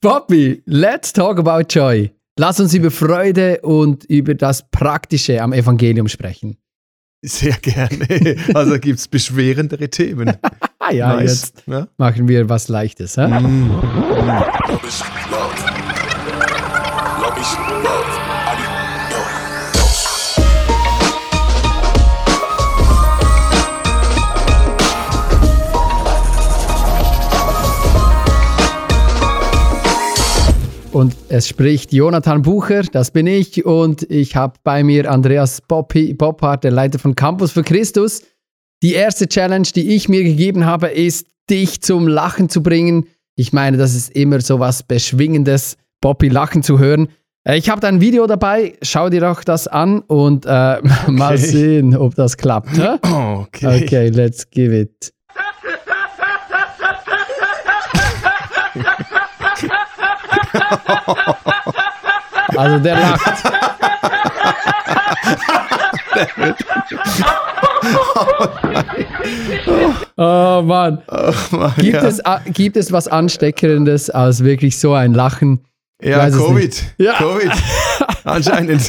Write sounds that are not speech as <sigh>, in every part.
Bobby, let's talk about joy. Lass uns über Freude und über das Praktische am Evangelium sprechen. Sehr gerne. Also gibt es beschwerendere Themen. <laughs> ja, nice. jetzt ja? machen wir was Leichtes. Mm. Und es spricht Jonathan Bucher, das bin ich. Und ich habe bei mir Andreas Boppard, der Leiter von Campus für Christus. Die erste Challenge, die ich mir gegeben habe, ist, dich zum Lachen zu bringen. Ich meine, das ist immer so was Beschwingendes, Bobby lachen zu hören. Äh, ich habe da ein Video dabei, schau dir doch das an und äh, <laughs> okay. mal sehen, ob das klappt. <clears throat> Okay. okay, let's give it. <laughs> Also der lacht. <laughs> oh Mann. Oh Mann gibt, ja. es, äh, gibt es was Ansteckendes als wirklich so ein Lachen? Ja, Covid. Ja. <laughs> Covid. Anscheinend.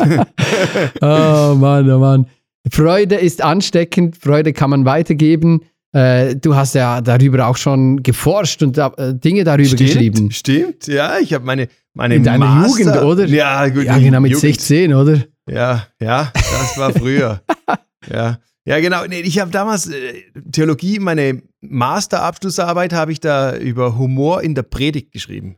oh Mann, oh Mann. Freude ist ansteckend, Freude kann man weitergeben. Äh, du hast ja darüber auch schon geforscht und äh, Dinge darüber stimmt, geschrieben. Stimmt, ja, ich habe meine, meine In deiner Master, Jugend, oder? Ja, gut. Ja, genau, mit Jugend. 16, oder? Ja, ja, das war früher. <laughs> ja. Ja, genau. Nee, ich habe damals äh, Theologie, meine Masterabschlussarbeit habe ich da über Humor in der Predigt geschrieben.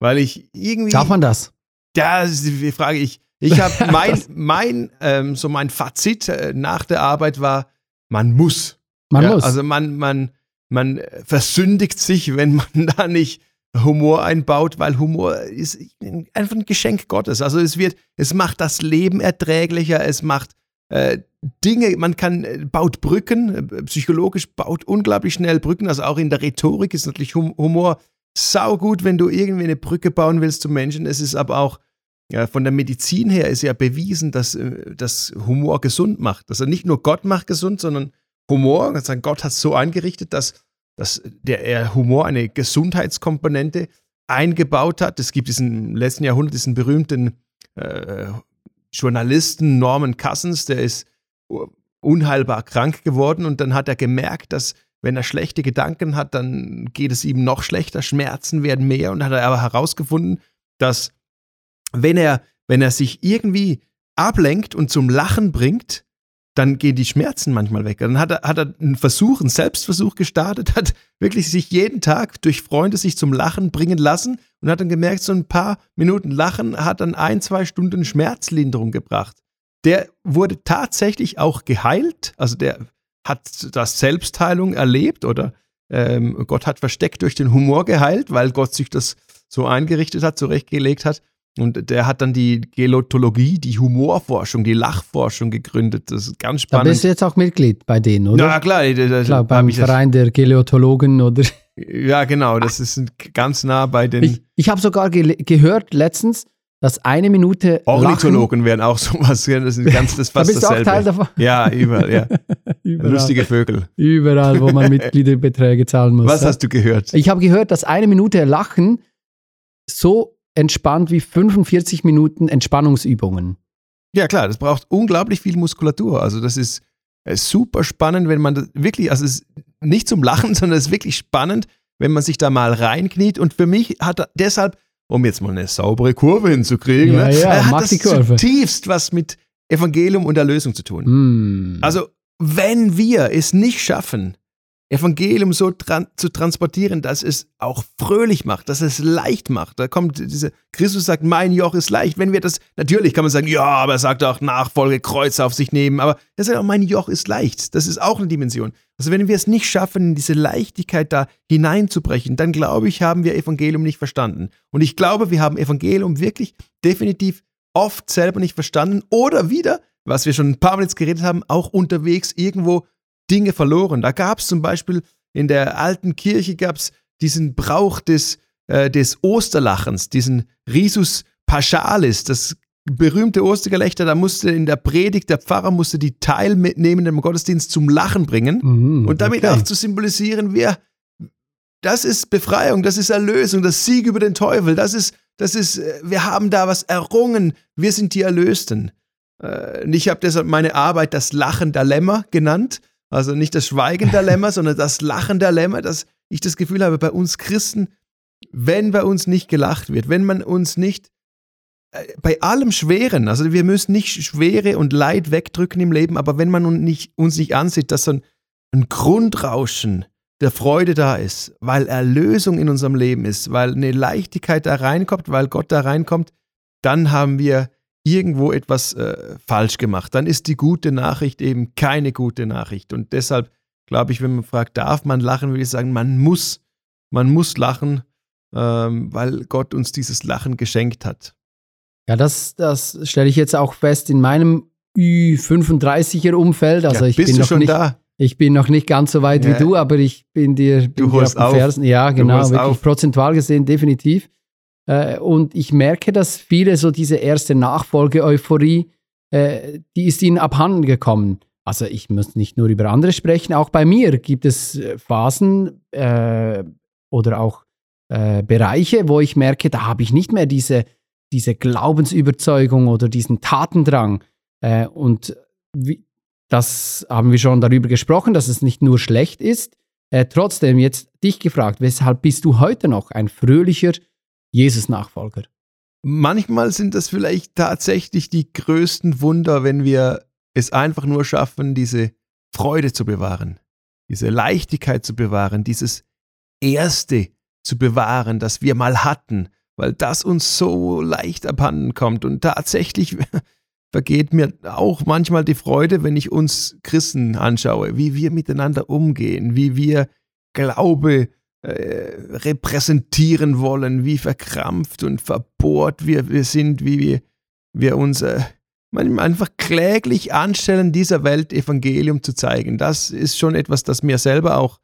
Weil ich irgendwie. Darf man das? Ja, das ist die Frage. Ich, ich habe <laughs> mein, mein, ähm, so mein Fazit äh, nach der Arbeit war, man muss. Man ja, muss. Also man, man, man versündigt sich, wenn man <laughs> da nicht Humor einbaut, weil Humor ist einfach ein Geschenk Gottes. Also es wird, es macht das Leben erträglicher, es macht äh, Dinge, man kann, äh, baut Brücken, äh, psychologisch baut unglaublich schnell Brücken, also auch in der Rhetorik ist natürlich Humor saugut, wenn du irgendwie eine Brücke bauen willst zu Menschen. Es ist aber auch ja, von der Medizin her ist ja bewiesen, dass, dass Humor gesund macht. Also nicht nur Gott macht gesund, sondern Humor, also Gott hat es so eingerichtet, dass, dass der Humor eine Gesundheitskomponente eingebaut hat. Es gibt diesen letzten Jahrhundert diesen berühmten äh, Journalisten Norman Cousins, der ist unheilbar krank geworden und dann hat er gemerkt, dass wenn er schlechte Gedanken hat, dann geht es ihm noch schlechter, Schmerzen werden mehr und hat er aber herausgefunden, dass wenn er, wenn er sich irgendwie ablenkt und zum Lachen bringt, dann gehen die Schmerzen manchmal weg. Dann hat er, hat er einen Versuch, einen Selbstversuch gestartet, hat wirklich sich jeden Tag durch Freunde sich zum Lachen bringen lassen und hat dann gemerkt, so ein paar Minuten Lachen hat dann ein, zwei Stunden Schmerzlinderung gebracht. Der wurde tatsächlich auch geheilt, also der hat das Selbstheilung erlebt oder ähm, Gott hat versteckt durch den Humor geheilt, weil Gott sich das so eingerichtet hat, zurechtgelegt hat. Und der hat dann die Gelotologie, die Humorforschung, die Lachforschung gegründet. Das ist ganz spannend. Da bist du jetzt auch Mitglied bei denen, oder? Ja, klar. Das, klar beim Verein der Geleotologen, oder? Ja, genau. Das ist ganz nah bei den. Ich, ich habe sogar ge gehört letztens, dass eine Minute. Ornithologen Lachen, wären auch sowas. Das ist ganz das fast da bist dasselbe. Du auch Teil davon? Ja, überall, ja. <laughs> überall. Lustige Vögel. Überall, wo man <laughs> Mitgliederbeträge zahlen muss. Was ja? hast du gehört? Ich habe gehört, dass eine Minute Lachen so entspannt wie 45 Minuten Entspannungsübungen. Ja, klar, das braucht unglaublich viel Muskulatur. Also, das ist äh, super spannend, wenn man das wirklich, also es ist nicht zum Lachen, <laughs> sondern es ist wirklich spannend, wenn man sich da mal reinkniet. Und für mich hat deshalb, um jetzt mal eine saubere Kurve hinzukriegen, ja, ne, ja, hat das zutiefst was mit Evangelium und Erlösung zu tun. Mm. Also, wenn wir es nicht schaffen, Evangelium so tran zu transportieren, dass es auch fröhlich macht, dass es leicht macht. Da kommt diese, Christus sagt, mein Joch ist leicht. Wenn wir das, natürlich kann man sagen, ja, aber er sagt auch Nachfolge, Kreuz auf sich nehmen, aber er sagt auch, mein Joch ist leicht. Das ist auch eine Dimension. Also wenn wir es nicht schaffen, in diese Leichtigkeit da hineinzubrechen, dann glaube ich, haben wir Evangelium nicht verstanden. Und ich glaube, wir haben Evangelium wirklich definitiv oft selber nicht verstanden oder wieder, was wir schon ein paar Mal jetzt geredet haben, auch unterwegs irgendwo Dinge verloren. Da gab es zum Beispiel in der alten Kirche gab es diesen Brauch des, äh, des Osterlachens, diesen Risus Paschalis, das berühmte Ostergelächter, da musste in der Predigt, der Pfarrer musste die teilnehmenden im Gottesdienst zum Lachen bringen mhm, und damit okay. auch zu symbolisieren, wir, das ist Befreiung, das ist Erlösung, das Sieg über den Teufel, das ist, das ist, äh, wir haben da was errungen, wir sind die Erlösten. Äh, ich habe deshalb meine Arbeit das Lachen der Lämmer genannt. Also nicht das Schweigen der Lämmer, sondern das Lachen der Lämmer, dass ich das Gefühl habe, bei uns Christen, wenn bei uns nicht gelacht wird, wenn man uns nicht äh, bei allem Schweren, also wir müssen nicht Schwere und Leid wegdrücken im Leben, aber wenn man uns nicht, uns nicht ansieht, dass so ein, ein Grundrauschen der Freude da ist, weil Erlösung in unserem Leben ist, weil eine Leichtigkeit da reinkommt, weil Gott da reinkommt, dann haben wir irgendwo etwas äh, falsch gemacht. Dann ist die gute Nachricht eben keine gute Nachricht. Und deshalb glaube ich, wenn man fragt, darf man lachen, würde ich sagen, man muss, man muss lachen, ähm, weil Gott uns dieses Lachen geschenkt hat. Ja, das, das stelle ich jetzt auch fest in meinem Ü35er Umfeld. Also ja, ich bist bin du noch schon nicht, da? Ich bin noch nicht ganz so weit ja. wie du, aber ich bin dir, bin du dir holst auf den Fersen. Ja, genau, wirklich auf. prozentual gesehen definitiv. Äh, und ich merke, dass viele so diese erste Nachfolge-Euphorie, äh, die ist ihnen abhanden gekommen. Also ich muss nicht nur über andere sprechen, auch bei mir gibt es äh, Phasen oder auch Bereiche, wo ich merke, da habe ich nicht mehr diese, diese Glaubensüberzeugung oder diesen Tatendrang. Und das haben wir schon darüber gesprochen, dass es nicht nur schlecht ist. Trotzdem jetzt dich gefragt, weshalb bist du heute noch ein fröhlicher Jesus-Nachfolger? Manchmal sind das vielleicht tatsächlich die größten Wunder, wenn wir es einfach nur schaffen, diese Freude zu bewahren, diese Leichtigkeit zu bewahren, dieses Erste zu bewahren, das wir mal hatten, weil das uns so leicht abhanden kommt. Und tatsächlich <laughs> vergeht mir auch manchmal die Freude, wenn ich uns Christen anschaue, wie wir miteinander umgehen, wie wir Glaube äh, repräsentieren wollen, wie verkrampft und verbohrt wir, wir sind, wie wir, wir uns äh, einfach kläglich anstellen, dieser Welt Evangelium zu zeigen. Das ist schon etwas, das mir selber auch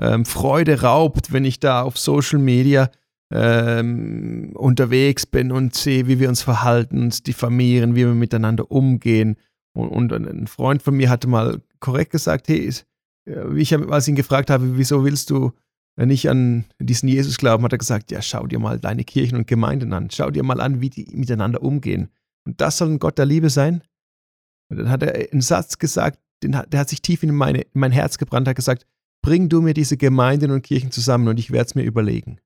ähm, Freude raubt, wenn ich da auf Social Media ähm, unterwegs bin und sehe, wie wir uns verhalten, uns diffamieren, wie wir miteinander umgehen. Und, und ein Freund von mir hatte mal korrekt gesagt, hey, ich habe, als ich ihn gefragt habe, wieso willst du nicht an diesen Jesus glauben, hat er gesagt, ja, schau dir mal deine Kirchen und Gemeinden an, schau dir mal an, wie die miteinander umgehen. Und das soll ein Gott der Liebe sein? Und dann hat er einen Satz gesagt, den, der hat sich tief in, meine, in mein Herz gebrannt, hat gesagt, bring du mir diese Gemeinden und Kirchen zusammen und ich werde es mir überlegen.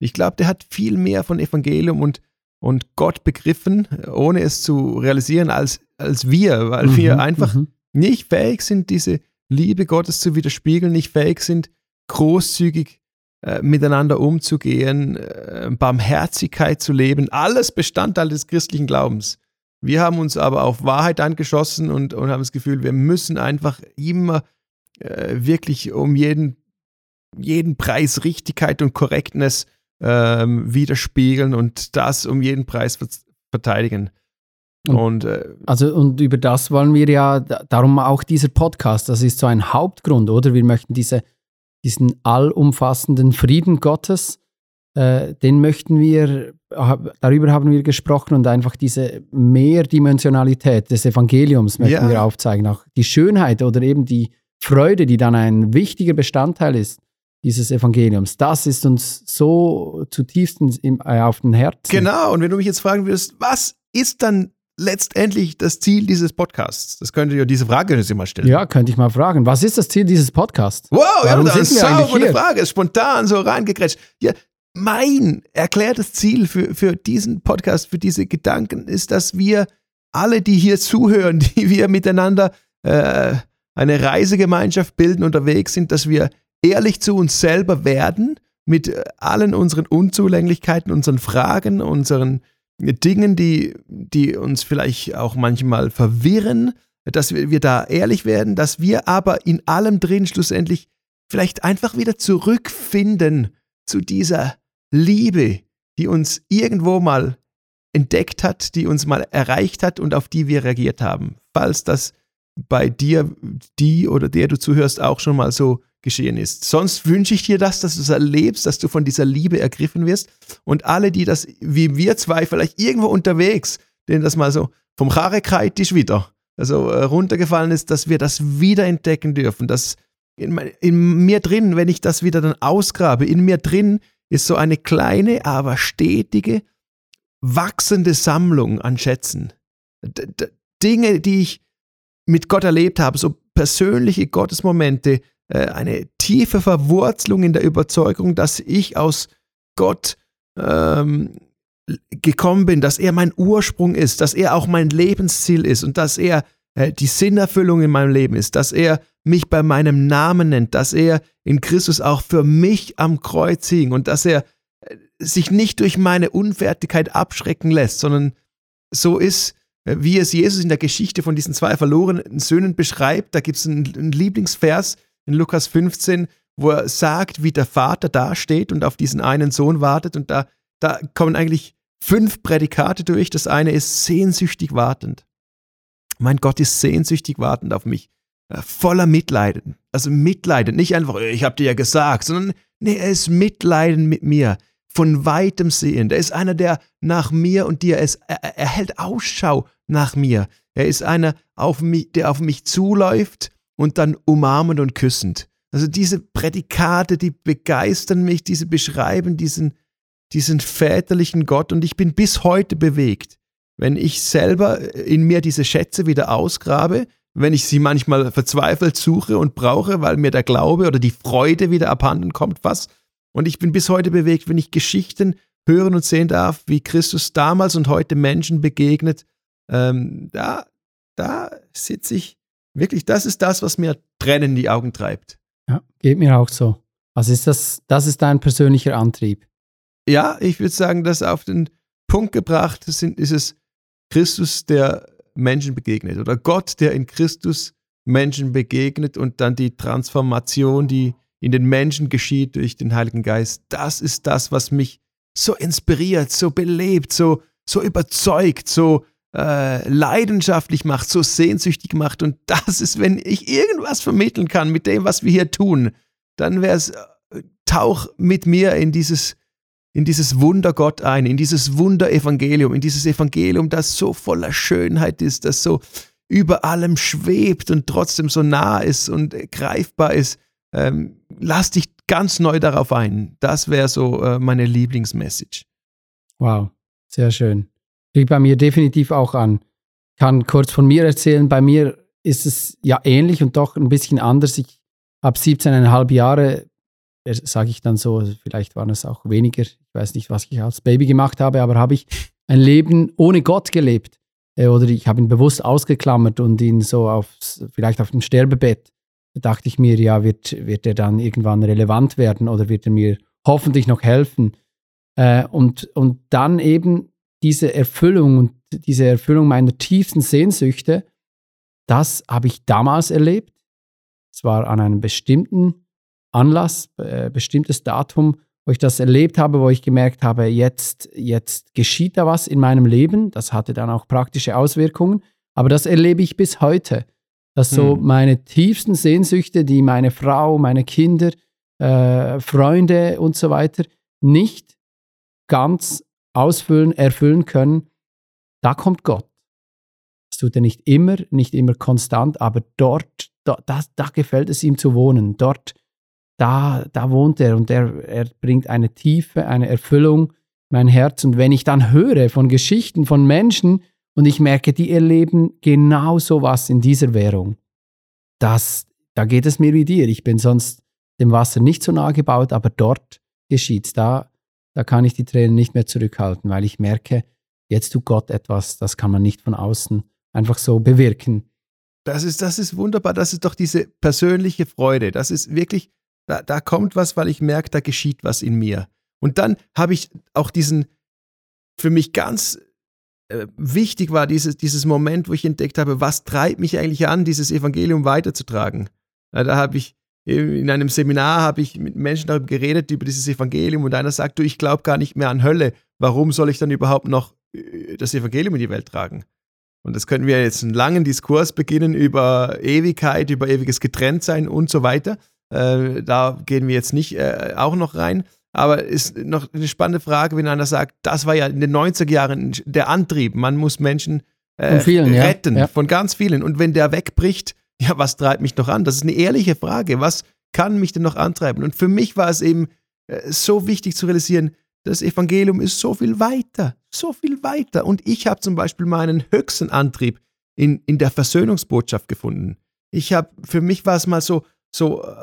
Ich glaube, der hat viel mehr von Evangelium und, und Gott begriffen, ohne es zu realisieren, als, als wir, weil mhm, wir einfach mhm. nicht fähig sind, diese Liebe Gottes zu widerspiegeln, nicht fähig sind, großzügig äh, miteinander umzugehen, äh, Barmherzigkeit zu leben, alles Bestandteil des christlichen Glaubens. Wir haben uns aber auf Wahrheit angeschossen und, und haben das Gefühl, wir müssen einfach immer äh, wirklich um jeden, jeden Preis Richtigkeit und Korrektness ähm, widerspiegeln und das um jeden Preis verteidigen. Und, äh, also und über das wollen wir ja, darum auch dieser Podcast, das ist so ein Hauptgrund, oder? Wir möchten diese, diesen allumfassenden Frieden Gottes, äh, den möchten wir, darüber haben wir gesprochen und einfach diese Mehrdimensionalität des Evangeliums möchten ja. wir aufzeigen, auch die Schönheit oder eben die Freude, die dann ein wichtiger Bestandteil ist dieses Evangeliums. Das ist uns so zutiefst im, äh, auf den Herzen. Genau, und wenn du mich jetzt fragen würdest, was ist dann letztendlich das Ziel dieses Podcasts? Das könnte ja diese Frage jetzt mal stellen. Ja, könnte ich mal fragen. Was ist das Ziel dieses Podcasts? Wow, Warum ja, das ist eine Frage, spontan so reingekrätscht. Ja, mein erklärtes Ziel für, für diesen Podcast, für diese Gedanken ist, dass wir alle, die hier zuhören, <laughs> die wir miteinander äh, eine Reisegemeinschaft bilden, unterwegs sind, dass wir ehrlich zu uns selber werden mit äh, allen unseren Unzulänglichkeiten, unseren Fragen, unseren Dingen, die, die uns vielleicht auch manchmal verwirren, dass wir, wir da ehrlich werden, dass wir aber in allem drin schlussendlich vielleicht einfach wieder zurückfinden zu dieser Liebe, die uns irgendwo mal entdeckt hat, die uns mal erreicht hat und auf die wir reagiert haben. Falls das bei dir, die oder der du zuhörst, auch schon mal so geschehen ist. Sonst wünsche ich dir das, dass du es erlebst, dass du von dieser Liebe ergriffen wirst und alle, die das, wie wir zwei, vielleicht irgendwo unterwegs, denen das mal so vom Charekreit wieder, also äh, runtergefallen ist, dass wir das wieder entdecken dürfen, dass in, in mir drin, wenn ich das wieder dann ausgrabe, in mir drin ist so eine kleine, aber stetige, wachsende Sammlung an Schätzen. D Dinge, die ich mit Gott erlebt habe, so persönliche Gottesmomente, äh, eine tiefe Verwurzelung in der Überzeugung, dass ich aus Gott ähm, gekommen bin, dass er mein Ursprung ist, dass er auch mein Lebensziel ist und dass er äh, die Sinnerfüllung in meinem Leben ist, dass er mich bei meinem Namen nennt, dass er in Christus auch für mich am Kreuz hing und dass er äh, sich nicht durch meine Unfertigkeit abschrecken lässt, sondern so ist, äh, wie es Jesus in der Geschichte von diesen zwei verlorenen Söhnen beschreibt. Da gibt es einen, einen Lieblingsvers in Lukas 15, wo er sagt, wie der Vater dasteht und auf diesen einen Sohn wartet. Und da, da kommen eigentlich fünf Prädikate durch. Das eine ist sehnsüchtig wartend. Mein Gott ist sehnsüchtig wartend auf mich. Äh, voller Mitleiden. Also Mitleiden. Nicht einfach, ich habe dir ja gesagt, sondern nee, er ist Mitleiden mit mir. Von weitem sehend. Er ist einer, der nach mir und dir ist. Er, er hält Ausschau nach mir. Er ist einer, auf mich, der auf mich zuläuft und dann umarmend und küssend. Also diese Prädikate, die begeistern mich, diese beschreiben diesen, diesen väterlichen Gott und ich bin bis heute bewegt wenn ich selber in mir diese Schätze wieder ausgrabe, wenn ich sie manchmal verzweifelt suche und brauche, weil mir der Glaube oder die Freude wieder abhanden kommt, was. Und ich bin bis heute bewegt, wenn ich Geschichten hören und sehen darf, wie Christus damals und heute Menschen begegnet. Ähm, da, da sitze ich wirklich, das ist das, was mir Tränen in die Augen treibt. Ja, geht mir auch so. Also ist das, das ist dein persönlicher Antrieb? Ja, ich würde sagen, dass auf den Punkt gebracht sind, ist es Christus, der Menschen begegnet oder Gott, der in Christus Menschen begegnet und dann die Transformation, die in den Menschen geschieht durch den Heiligen Geist. Das ist das, was mich so inspiriert, so belebt, so, so überzeugt, so äh, leidenschaftlich macht, so sehnsüchtig macht. Und <laughs> das ist, wenn ich irgendwas vermitteln kann mit dem, was wir hier tun, dann wäre es, äh, tauch mit mir in dieses in dieses Wunder Gott ein, in dieses Wunder-Evangelium, in dieses Evangelium, das so voller Schönheit ist, das so über allem schwebt und trotzdem so nah ist und greifbar ist. Ähm, lass dich ganz neu darauf ein. Das wäre so äh, meine Lieblingsmessage. Wow, sehr schön. Liegt bei mir definitiv auch an. Ich kann kurz von mir erzählen. Bei mir ist es ja ähnlich und doch ein bisschen anders. Ich habe 17,5 Jahre sage ich dann so, vielleicht waren es auch weniger, ich weiß nicht, was ich als Baby gemacht habe, aber habe ich ein Leben ohne Gott gelebt. Äh, oder ich habe ihn bewusst ausgeklammert und ihn so auf, vielleicht auf dem Sterbebett, da dachte ich mir, ja, wird, wird er dann irgendwann relevant werden oder wird er mir hoffentlich noch helfen? Äh, und, und dann eben diese Erfüllung und diese Erfüllung meiner tiefsten Sehnsüchte, das habe ich damals erlebt. Es war an einem bestimmten Anlass, äh, bestimmtes Datum, wo ich das erlebt habe, wo ich gemerkt habe, jetzt, jetzt geschieht da was in meinem Leben. Das hatte dann auch praktische Auswirkungen. Aber das erlebe ich bis heute. Dass so hm. meine tiefsten Sehnsüchte, die meine Frau, meine Kinder, äh, Freunde und so weiter nicht ganz ausfüllen, erfüllen können, da kommt Gott. Das tut er nicht immer, nicht immer konstant, aber dort, da, da, da gefällt es ihm zu wohnen. Dort da, da wohnt er und er, er bringt eine Tiefe, eine Erfüllung in mein Herz. Und wenn ich dann höre von Geschichten von Menschen und ich merke, die erleben genau so was in dieser Währung, das, da geht es mir wie dir. Ich bin sonst dem Wasser nicht so nahe gebaut, aber dort geschieht es. Da, da kann ich die Tränen nicht mehr zurückhalten, weil ich merke, jetzt tut Gott etwas, das kann man nicht von außen einfach so bewirken. Das ist, das ist wunderbar. Das ist doch diese persönliche Freude. Das ist wirklich da, da kommt was, weil ich merke, da geschieht was in mir. Und dann habe ich auch diesen, für mich ganz äh, wichtig war dieses, dieses Moment, wo ich entdeckt habe, was treibt mich eigentlich an, dieses Evangelium weiterzutragen. Da habe ich in einem Seminar habe ich mit Menschen darüber geredet, über dieses Evangelium und einer sagt, du, ich glaube gar nicht mehr an Hölle. Warum soll ich dann überhaupt noch äh, das Evangelium in die Welt tragen? Und das können wir jetzt einen langen Diskurs beginnen über Ewigkeit, über ewiges Getrenntsein und so weiter. Äh, da gehen wir jetzt nicht äh, auch noch rein. Aber ist noch eine spannende Frage, wenn einer sagt, das war ja in den 90er Jahren der Antrieb. Man muss Menschen äh, vielen, retten, ja. Ja. von ganz vielen. Und wenn der wegbricht, ja, was treibt mich noch an? Das ist eine ehrliche Frage. Was, kann mich denn noch antreiben? Und für mich war es eben äh, so wichtig zu realisieren, das Evangelium ist so viel weiter, so viel weiter. Und ich habe zum Beispiel meinen höchsten Antrieb in, in der Versöhnungsbotschaft gefunden. Ich habe, für mich war es mal so, so äh,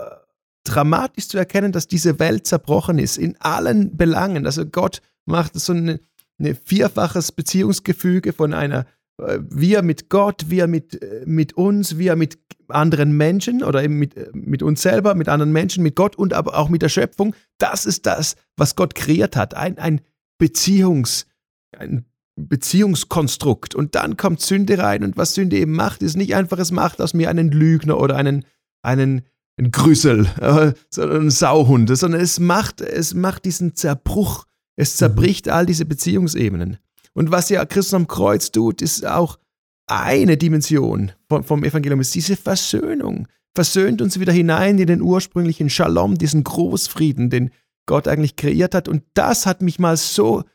dramatisch zu erkennen, dass diese Welt zerbrochen ist, in allen Belangen. Also Gott macht so ein vierfaches Beziehungsgefüge von einer äh, wir mit Gott, wir mit, äh, mit uns, wir mit anderen Menschen oder eben mit, äh, mit uns selber, mit anderen Menschen, mit Gott und aber auch mit der Schöpfung. Das ist das, was Gott kreiert hat. Ein, ein, Beziehungs, ein Beziehungskonstrukt. Und dann kommt Sünde rein. Und was Sünde eben macht, ist nicht einfach, es macht aus mir einen Lügner oder einen, einen, einen Grüssel, äh, <laughs> sondern einen Sauhund, sondern es macht, es macht diesen Zerbruch. Es zerbricht mhm. all diese Beziehungsebenen. Und was ja Christus am Kreuz tut, ist auch eine Dimension vom, vom Evangelium, ist diese Versöhnung. Versöhnt uns wieder hinein in den ursprünglichen Shalom, diesen Großfrieden, den Gott eigentlich kreiert hat. Und das hat mich mal so,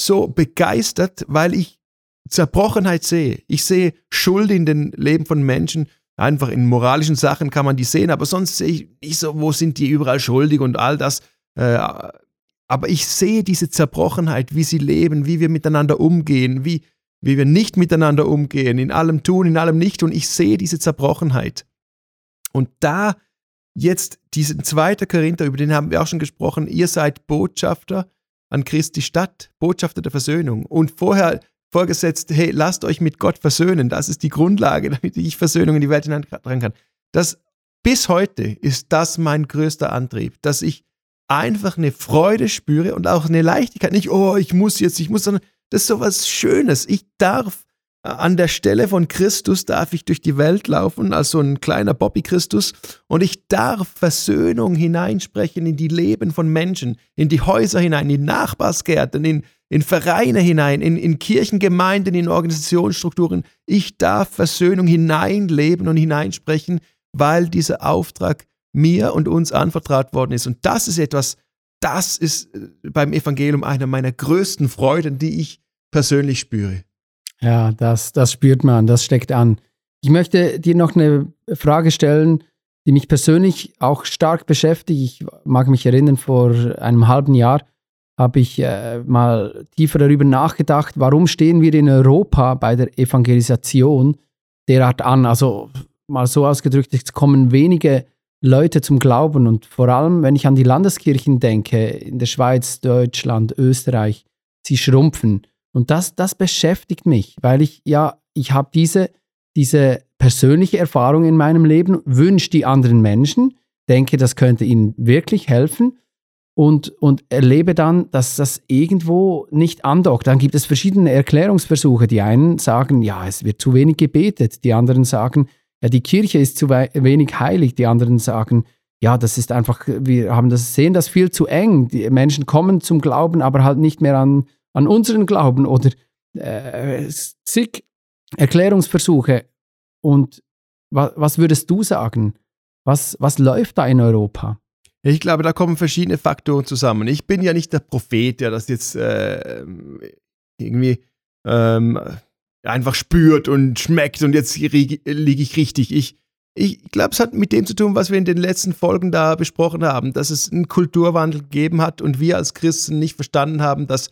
so begeistert, weil ich Zerbrochenheit sehe. Ich sehe Schuld in den Leben von Menschen. Einfach in moralischen Sachen kann man die sehen, aber sonst sehe ich nicht so, wo sind die überall schuldig und all das. Äh, aber ich sehe diese Zerbrochenheit, wie sie leben, wie wir miteinander umgehen, wie, wie wir nicht miteinander umgehen, in allem tun, in allem nicht. Und ich sehe diese Zerbrochenheit. Und da jetzt diesen zweiten Korinther, über den haben wir auch schon gesprochen, ihr seid Botschafter an Christi Stadt, Botschafter der Versöhnung. Und vorher vorgesetzt, hey, lasst euch mit Gott versöhnen. Das ist die Grundlage, <laughs> damit ich Versöhnung in die Welt hineintragen kann. Das bis heute ist das mein größter Antrieb, dass ich einfach eine Freude spüre und auch eine Leichtigkeit. Nicht, oh, ich muss jetzt, ich muss, sondern das ist so was Schönes. Ich darf äh, an der Stelle von Christus darf ich durch die Welt laufen, als so ein kleiner Bobby Christus, und ich darf Versöhnung hineinsprechen in die Leben von Menschen, in die Häuser hinein, in Nachbarsgärten, in, in Vereine hinein, in, in Kirchengemeinden, in Organisationsstrukturen. Ich darf Versöhnung hineinleben und hineinsprechen, weil dieser Auftrag mir und uns anvertraut worden ist. Und das ist etwas, das ist äh, beim Evangelium eine meiner größten Freuden, die ich persönlich spüre. Ja, das, das spürt man, das steckt an. Ich möchte dir noch eine Frage stellen, die mich persönlich auch stark beschäftigt. Ich mag mich erinnern, vor einem halben Jahr habe ich äh, mal tiefer darüber nachgedacht, warum stehen wir in Europa bei der Evangelisation derart an? Also mal so ausgedrückt, es kommen wenige Leute zum Glauben. Und vor allem, wenn ich an die Landeskirchen denke, in der Schweiz, Deutschland, Österreich, sie schrumpfen. Und das, das beschäftigt mich, weil ich, ja, ich habe diese, diese persönliche Erfahrung in meinem Leben, wünsche die anderen Menschen, denke, das könnte ihnen wirklich helfen und, und erlebe dann, dass das irgendwo nicht andockt. Dann gibt es verschiedene Erklärungsversuche. Die einen sagen, ja, es wird zu wenig gebetet. Die anderen sagen, ja, die Kirche ist zu wenig heilig. Die anderen sagen, ja, das ist einfach, wir haben das sehen das viel zu eng. Die Menschen kommen zum Glauben, aber halt nicht mehr an, an unseren Glauben oder äh, zig Erklärungsversuche. Und wa was würdest du sagen? Was, was läuft da in Europa? Ich glaube, da kommen verschiedene Faktoren zusammen. Ich bin ja nicht der Prophet, der das jetzt äh, irgendwie ähm, einfach spürt und schmeckt und jetzt liege ich richtig. Ich, ich glaube, es hat mit dem zu tun, was wir in den letzten Folgen da besprochen haben, dass es einen Kulturwandel gegeben hat und wir als Christen nicht verstanden haben, dass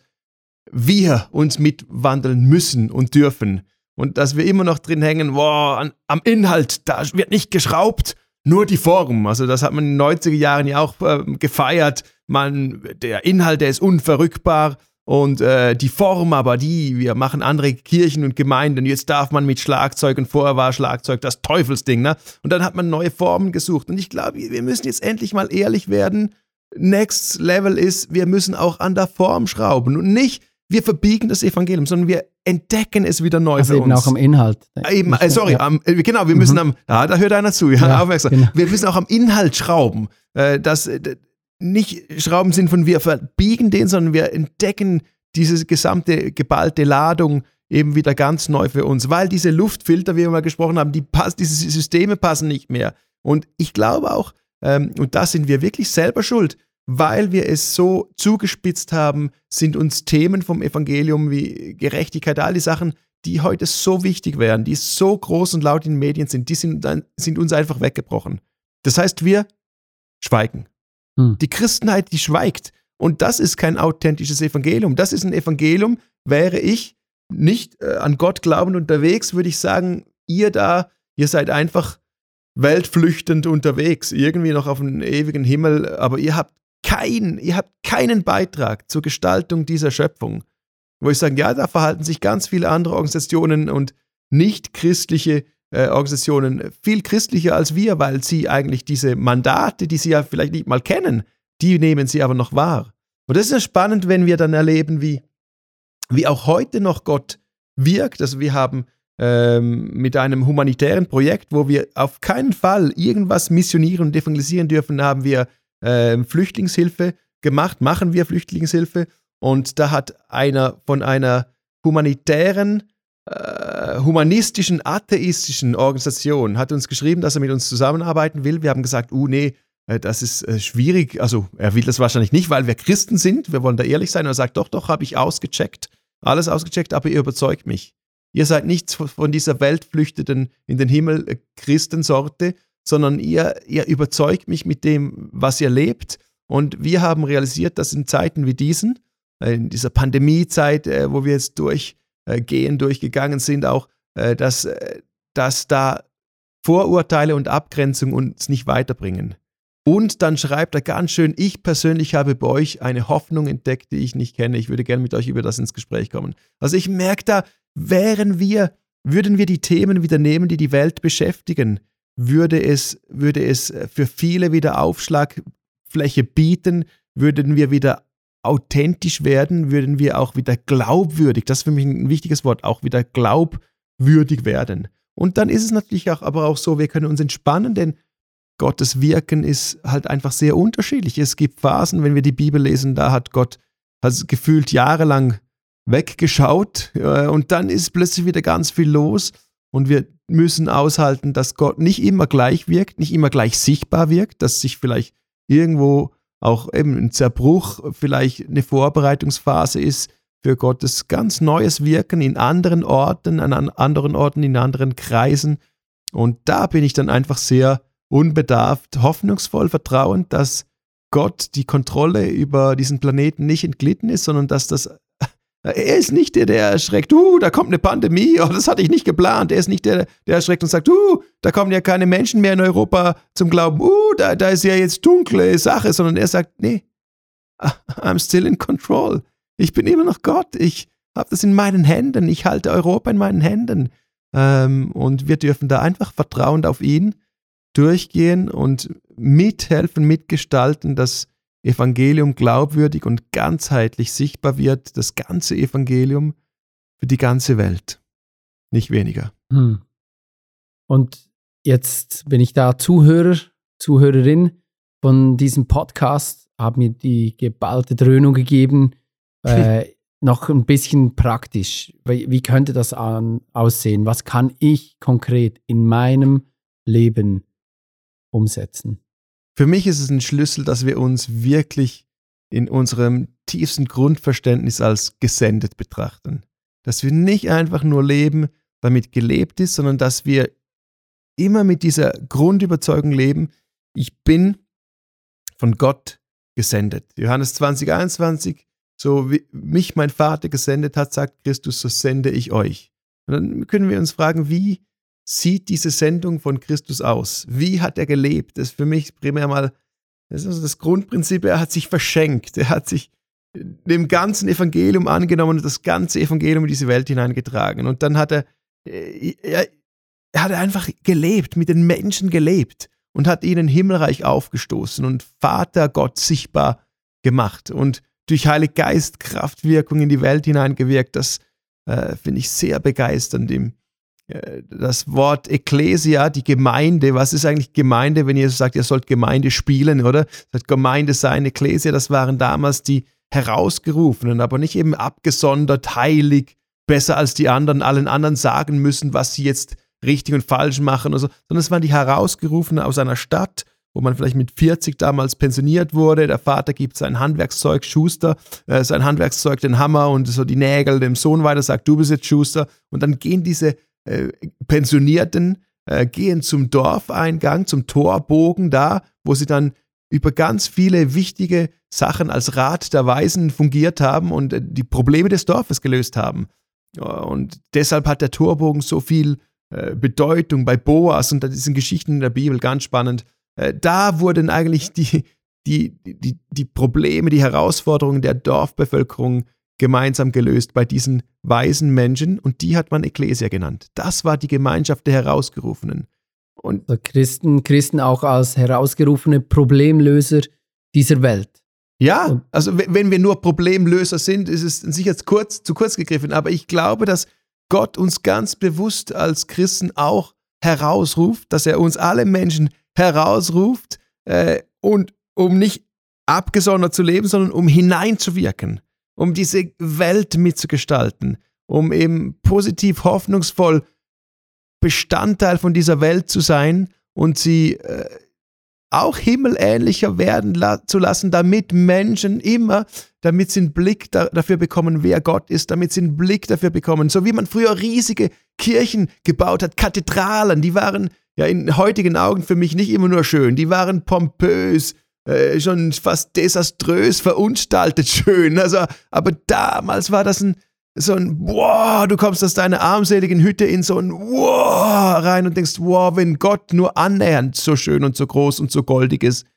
wir uns mitwandeln müssen und dürfen. Und dass wir immer noch drin hängen, boah, an, am Inhalt, da wird nicht geschraubt, nur die Form. Also das hat man in den 90er Jahren ja auch äh, gefeiert. Man, der Inhalt, der ist unverrückbar und äh, die Form aber, die, wir machen andere Kirchen und Gemeinden, jetzt darf man mit Schlagzeug und vorher war Schlagzeug das Teufelsding, ne? Und dann hat man neue Formen gesucht. Und ich glaube, wir müssen jetzt endlich mal ehrlich werden. Next Level ist, wir müssen auch an der Form schrauben und nicht, wir verbiegen das Evangelium, sondern wir entdecken es wieder neu also für eben uns. auch am Inhalt. Eben, äh, sorry, ja. am, äh, genau, wir müssen mhm. am, ah, da hört einer zu, ja, ja aufmerksam. Genau. Wir müssen auch am Inhalt schrauben. Äh, das, äh, nicht Schrauben sind von wir verbiegen den, sondern wir entdecken diese gesamte geballte Ladung eben wieder ganz neu für uns, weil diese Luftfilter, wie wir mal gesprochen haben, die pass, diese Systeme passen nicht mehr. Und ich glaube auch, ähm, und da sind wir wirklich selber schuld, weil wir es so zugespitzt haben, sind uns Themen vom Evangelium wie Gerechtigkeit, all die Sachen, die heute so wichtig wären, die so groß und laut in den Medien sind, die sind, sind uns einfach weggebrochen. Das heißt, wir schweigen. Hm. Die Christenheit, die schweigt. Und das ist kein authentisches Evangelium. Das ist ein Evangelium, wäre ich nicht äh, an Gott glaubend unterwegs, würde ich sagen, ihr da, ihr seid einfach weltflüchtend unterwegs, irgendwie noch auf dem ewigen Himmel, aber ihr habt keinen, ihr habt keinen Beitrag zur Gestaltung dieser Schöpfung. Wo ich sage, ja, da verhalten sich ganz viele andere Organisationen und nicht christliche äh, Organisationen viel christlicher als wir, weil sie eigentlich diese Mandate, die sie ja vielleicht nicht mal kennen, die nehmen sie aber noch wahr. Und das ist ja spannend, wenn wir dann erleben, wie, wie auch heute noch Gott wirkt. Also wir haben ähm, mit einem humanitären Projekt, wo wir auf keinen Fall irgendwas missionieren und evangelisieren dürfen, haben wir ähm, Flüchtlingshilfe gemacht, machen wir Flüchtlingshilfe. Und da hat einer von einer humanitären, äh, humanistischen, atheistischen Organisation hat uns geschrieben, dass er mit uns zusammenarbeiten will. Wir haben gesagt, uh, nee, äh, das ist äh, schwierig. Also er will das wahrscheinlich nicht, weil wir Christen sind. Wir wollen da ehrlich sein. Und er sagt, doch, doch, habe ich ausgecheckt. Alles ausgecheckt, aber ihr überzeugt mich. Ihr seid nicht von dieser weltflüchteten in den Himmel äh, Christensorte, sondern ihr, ihr überzeugt mich mit dem, was ihr lebt. Und wir haben realisiert, dass in Zeiten wie diesen, in dieser Pandemiezeit, wo wir jetzt durchgehen, durchgegangen sind, auch, dass, dass da Vorurteile und Abgrenzung uns nicht weiterbringen. Und dann schreibt er ganz schön, ich persönlich habe bei euch eine Hoffnung entdeckt, die ich nicht kenne. Ich würde gerne mit euch über das ins Gespräch kommen. Also ich merke da, wären wir, würden wir die Themen wieder nehmen, die die Welt beschäftigen, würde es, würde es für viele wieder Aufschlagfläche bieten, würden wir wieder authentisch werden, würden wir auch wieder glaubwürdig, das ist für mich ein wichtiges Wort, auch wieder glaubwürdig werden. Und dann ist es natürlich auch aber auch so, wir können uns entspannen, denn Gottes Wirken ist halt einfach sehr unterschiedlich. Es gibt Phasen, wenn wir die Bibel lesen, da hat Gott also gefühlt jahrelang weggeschaut und dann ist plötzlich wieder ganz viel los und wir müssen aushalten, dass Gott nicht immer gleich wirkt, nicht immer gleich sichtbar wirkt, dass sich vielleicht irgendwo auch eben ein Zerbruch, vielleicht eine Vorbereitungsphase ist für Gottes ganz neues Wirken in anderen Orten, an anderen Orten, in anderen Kreisen. Und da bin ich dann einfach sehr unbedarft, hoffnungsvoll vertrauend, dass Gott die Kontrolle über diesen Planeten nicht entglitten ist, sondern dass das er ist nicht der, der erschreckt, uh, da kommt eine Pandemie, oh, das hatte ich nicht geplant. Er ist nicht der, der erschreckt und sagt, uh, da kommen ja keine Menschen mehr in Europa zum Glauben, uh, da, da ist ja jetzt dunkle Sache, sondern er sagt, nee, <laughs> I'm still in control. Ich bin immer noch Gott. Ich habe das in meinen Händen. Ich halte Europa in meinen Händen. Ähm, und wir dürfen da einfach vertrauend auf ihn durchgehen und mithelfen, mitgestalten, dass Evangelium glaubwürdig und ganzheitlich sichtbar wird, das ganze Evangelium für die ganze Welt. Nicht weniger. Hm. Und jetzt bin ich da Zuhörer, Zuhörerin von diesem Podcast, habe mir die geballte Dröhnung gegeben. <laughs> Äh, noch ein bisschen praktisch. Wie, wie könnte das an, aussehen? Was kann ich konkret in meinem Leben umsetzen. Für mich ist es ein Schlüssel, dass wir uns wirklich in unserem tiefsten Grundverständnis als gesendet betrachten. Dass wir nicht einfach nur leben, damit gelebt ist, sondern dass wir immer mit dieser Grundüberzeugung leben, ich bin von Gott gesendet. Johannes 20, 21, so wie mich mein Vater gesendet hat, sagt Christus, so sende ich euch. Und dann können wir uns fragen, wie sieht diese Sendung von Christus aus? Wie hat er gelebt? Das ist für mich primär mal das, also das Grundprinzip. Er hat sich verschenkt. Er hat sich dem ganzen Evangelium angenommen und das ganze Evangelium in diese Welt hineingetragen. Und dann hat er, äh, er, er hat einfach gelebt, mit den Menschen gelebt und hat ihnen Himmelreich aufgestoßen und Vater Gott sichtbar gemacht und durch Heilig Geist Kraftwirkung in die Welt hineingewirkt. Das äh, finde ich sehr begeisternd im, das Wort Ecclesia, die Gemeinde, was ist eigentlich Gemeinde, wenn ihr sagt, ihr sollt Gemeinde spielen, oder? Sagt Gemeinde sein, Ecclesia, das waren damals die Herausgerufenen, aber nicht eben abgesondert, heilig, besser als die anderen, allen anderen sagen müssen, was sie jetzt richtig und falsch machen, oder so, sondern es waren die Herausgerufenen aus einer Stadt, wo man vielleicht mit 40 damals pensioniert wurde. Der Vater gibt sein Handwerkszeug, Schuster, äh, sein Handwerkszeug, den Hammer und so die Nägel dem Sohn weiter, sagt, du bist jetzt Schuster. Und dann gehen diese äh, Pensionierten äh, gehen zum Dorfeingang, zum Torbogen da, wo sie dann über ganz viele wichtige Sachen als Rat der Weisen fungiert haben und äh, die Probleme des Dorfes gelöst haben. Und deshalb hat der Torbogen so viel äh, Bedeutung bei Boas und diesen Geschichten in der Bibel, ganz spannend. Da wurden eigentlich die, die, die, die Probleme, die Herausforderungen der Dorfbevölkerung gemeinsam gelöst bei diesen weisen Menschen und die hat man Ekklesia genannt. Das war die Gemeinschaft der Herausgerufenen. Und also Christen, Christen auch als herausgerufene Problemlöser dieser Welt. Ja, also wenn wir nur Problemlöser sind, ist es sicher kurz, zu kurz gegriffen, aber ich glaube, dass Gott uns ganz bewusst als Christen auch herausruft, dass er uns alle Menschen herausruft äh, und um nicht abgesondert zu leben, sondern um hineinzuwirken, um diese Welt mitzugestalten, um eben positiv, hoffnungsvoll Bestandteil von dieser Welt zu sein und sie äh, auch himmelähnlicher werden la zu lassen, damit Menschen immer, damit sie einen Blick da dafür bekommen, wer Gott ist, damit sie einen Blick dafür bekommen, so wie man früher riesige Kirchen gebaut hat, Kathedralen, die waren ja in heutigen Augen für mich nicht immer nur schön, die waren pompös, äh, schon fast desaströs verunstaltet <laughs> schön. Also, aber damals war das ein so ein Wow, du kommst aus deiner armseligen Hütte in so ein Wow rein und denkst, wow, wenn Gott nur annähernd so schön und so groß und so goldig ist,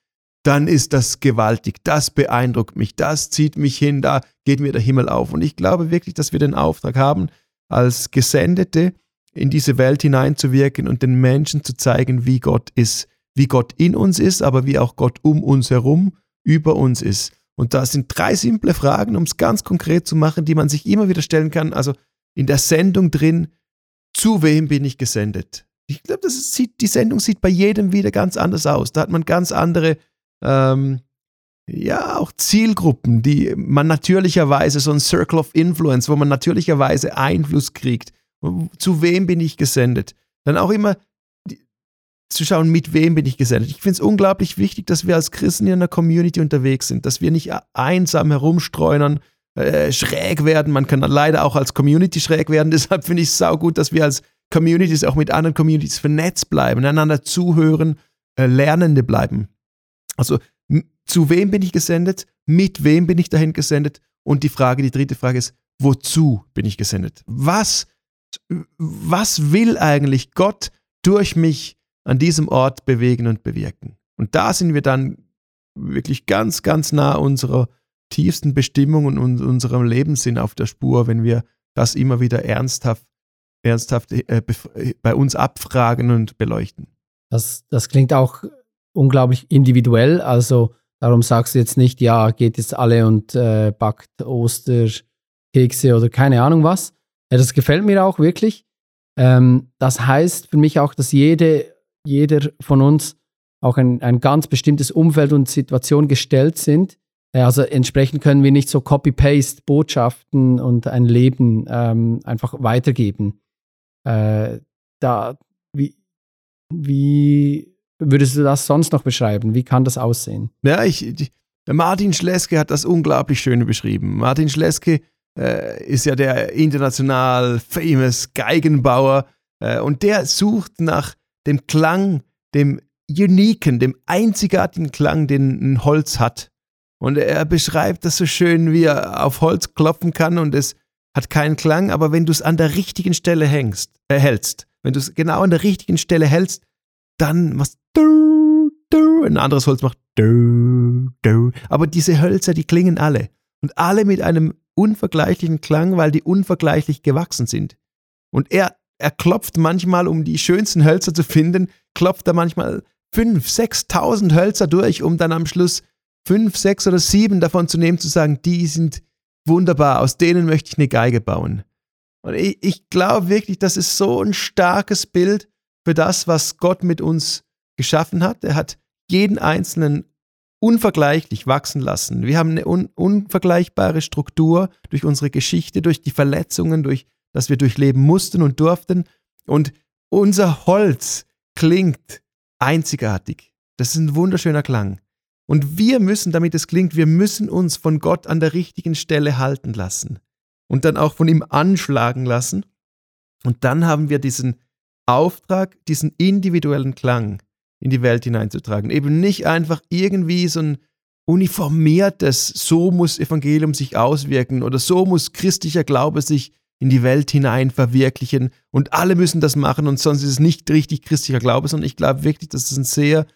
dann ist das gewaltig, das beeindruckt mich, das zieht mich hin, da geht mir der Himmel auf. Und ich glaube wirklich, dass wir den Auftrag haben, als Gesendete in diese Welt hineinzuwirken und den Menschen zu zeigen, wie Gott ist, wie Gott in uns ist, aber wie auch Gott um uns herum über uns ist. Und da sind drei simple Fragen, um es ganz konkret zu machen, die man sich immer wieder stellen kann. Also in der Sendung drin, zu wem bin ich gesendet? Ich glaube, die Sendung sieht bei jedem wieder ganz anders aus. Da hat man ganz andere, ähm, ja, auch Zielgruppen, die man natürlicherweise, so ein Circle of Influence, wo man natürlicherweise Einfluss kriegt. Zu wem bin ich gesendet? Dann auch immer zu schauen, mit wem bin ich gesendet. Ich finde es unglaublich wichtig, dass wir als Christen in einer Community unterwegs sind, dass wir nicht einsam herumstreunern, äh, schräg werden. Man kann leider auch als Community schräg werden. <laughs> Deshalb finde ich es saugut, dass wir als Communities auch mit anderen Communities vernetzt bleiben, einander zuhören, äh, Lernende bleiben. Also zu wem bin ich gesendet? Mit wem bin ich dahin gesendet? Und die Frage, die dritte Frage ist, wozu bin ich gesendet? Was, was will eigentlich Gott durch mich an diesem Ort bewegen und bewirken. Und da sind wir dann wirklich ganz, ganz nah unserer tiefsten Bestimmung und unserem Lebenssinn auf der Spur, wenn wir das immer wieder ernsthaft, ernsthaft äh, bei uns abfragen und beleuchten. Das, das klingt auch unglaublich individuell. Also darum sagst du jetzt nicht, ja, geht jetzt alle und äh, backt Osterkekse oder keine Ahnung was. Ja, das gefällt mir auch wirklich. Ähm, das heißt für mich auch, dass jede jeder von uns auch ein, ein ganz bestimmtes Umfeld und Situation gestellt sind. Äh, also entsprechend können wir nicht so Copy-Paste Botschaften und ein Leben ähm, einfach weitergeben. Äh, da, wie, wie würdest du das sonst noch beschreiben? Wie kann das aussehen? Ja, ich, der Martin Schleske hat das unglaublich schön beschrieben. Martin Schleske äh, ist ja der international famous Geigenbauer äh, und der sucht nach dem Klang, dem uniken, dem einzigartigen Klang, den ein Holz hat. Und er beschreibt das so schön, wie er auf Holz klopfen kann und es hat keinen Klang, aber wenn du es an der richtigen Stelle hängst, äh, hältst, wenn du es genau an der richtigen Stelle hältst, dann machst du, du, ein anderes Holz macht du, du. Aber diese Hölzer, die klingen alle. Und alle mit einem unvergleichlichen Klang, weil die unvergleichlich gewachsen sind. Und er er klopft manchmal, um die schönsten Hölzer zu finden, klopft er manchmal fünf, sechstausend Hölzer durch, um dann am Schluss fünf, sechs oder sieben davon zu nehmen, zu sagen, die sind wunderbar, aus denen möchte ich eine Geige bauen. Und ich, ich glaube wirklich, das ist so ein starkes Bild für das, was Gott mit uns geschaffen hat. Er hat jeden Einzelnen unvergleichlich wachsen lassen. Wir haben eine un unvergleichbare Struktur durch unsere Geschichte, durch die Verletzungen, durch das wir durchleben mussten und durften. Und unser Holz klingt einzigartig. Das ist ein wunderschöner Klang. Und wir müssen, damit es klingt, wir müssen uns von Gott an der richtigen Stelle halten lassen und dann auch von ihm anschlagen lassen. Und dann haben wir diesen Auftrag, diesen individuellen Klang in die Welt hineinzutragen. Eben nicht einfach irgendwie so ein uniformiertes, so muss Evangelium sich auswirken oder so muss christlicher Glaube sich in die Welt hinein verwirklichen. Und alle müssen das machen und sonst ist es nicht richtig christlicher Glaube, sondern ich glaube wirklich, das ist eine sehr,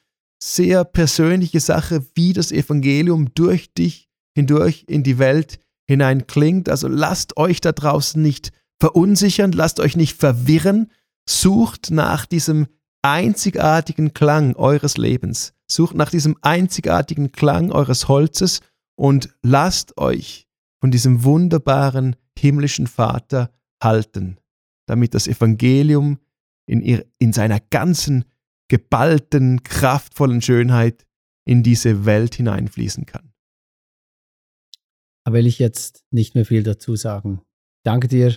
sehr persönliche Sache, wie das Evangelium durch dich hindurch in die Welt hinein klingt. Also lasst euch da draußen nicht verunsichern, lasst euch nicht verwirren, sucht nach diesem einzigartigen Klang eures Lebens, sucht nach diesem einzigartigen Klang eures Holzes und lasst euch von diesem wunderbaren himmlischen Vater halten, damit das Evangelium in, ihr, in seiner ganzen geballten, kraftvollen Schönheit in diese Welt hineinfließen kann. Da will ich jetzt nicht mehr viel dazu sagen. Danke dir,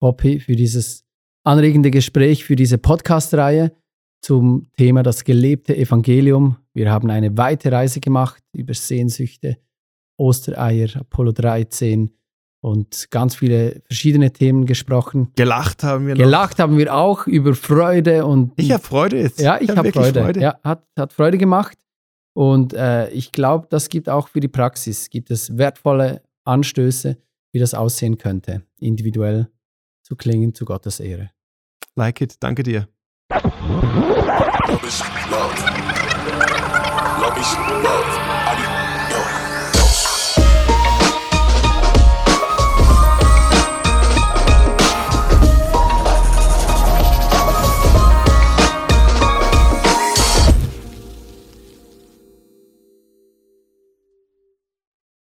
Poppy, für dieses anregende Gespräch, für diese Podcast-Reihe zum Thema das gelebte Evangelium. Wir haben eine weite Reise gemacht über Sehnsüchte, Ostereier, Apollo 13 und ganz viele verschiedene Themen gesprochen. Gelacht haben wir noch. Gelacht haben wir auch über Freude und. Ich habe Freude jetzt. Ja, ich, ich habe hab Freude. Freude. Ja, hat, hat Freude gemacht. Und äh, ich glaube, das gibt auch für die Praxis, gibt es wertvolle Anstöße, wie das aussehen könnte, individuell zu klingen zu Gottes Ehre. Like it, danke dir. Love is love. Love is love.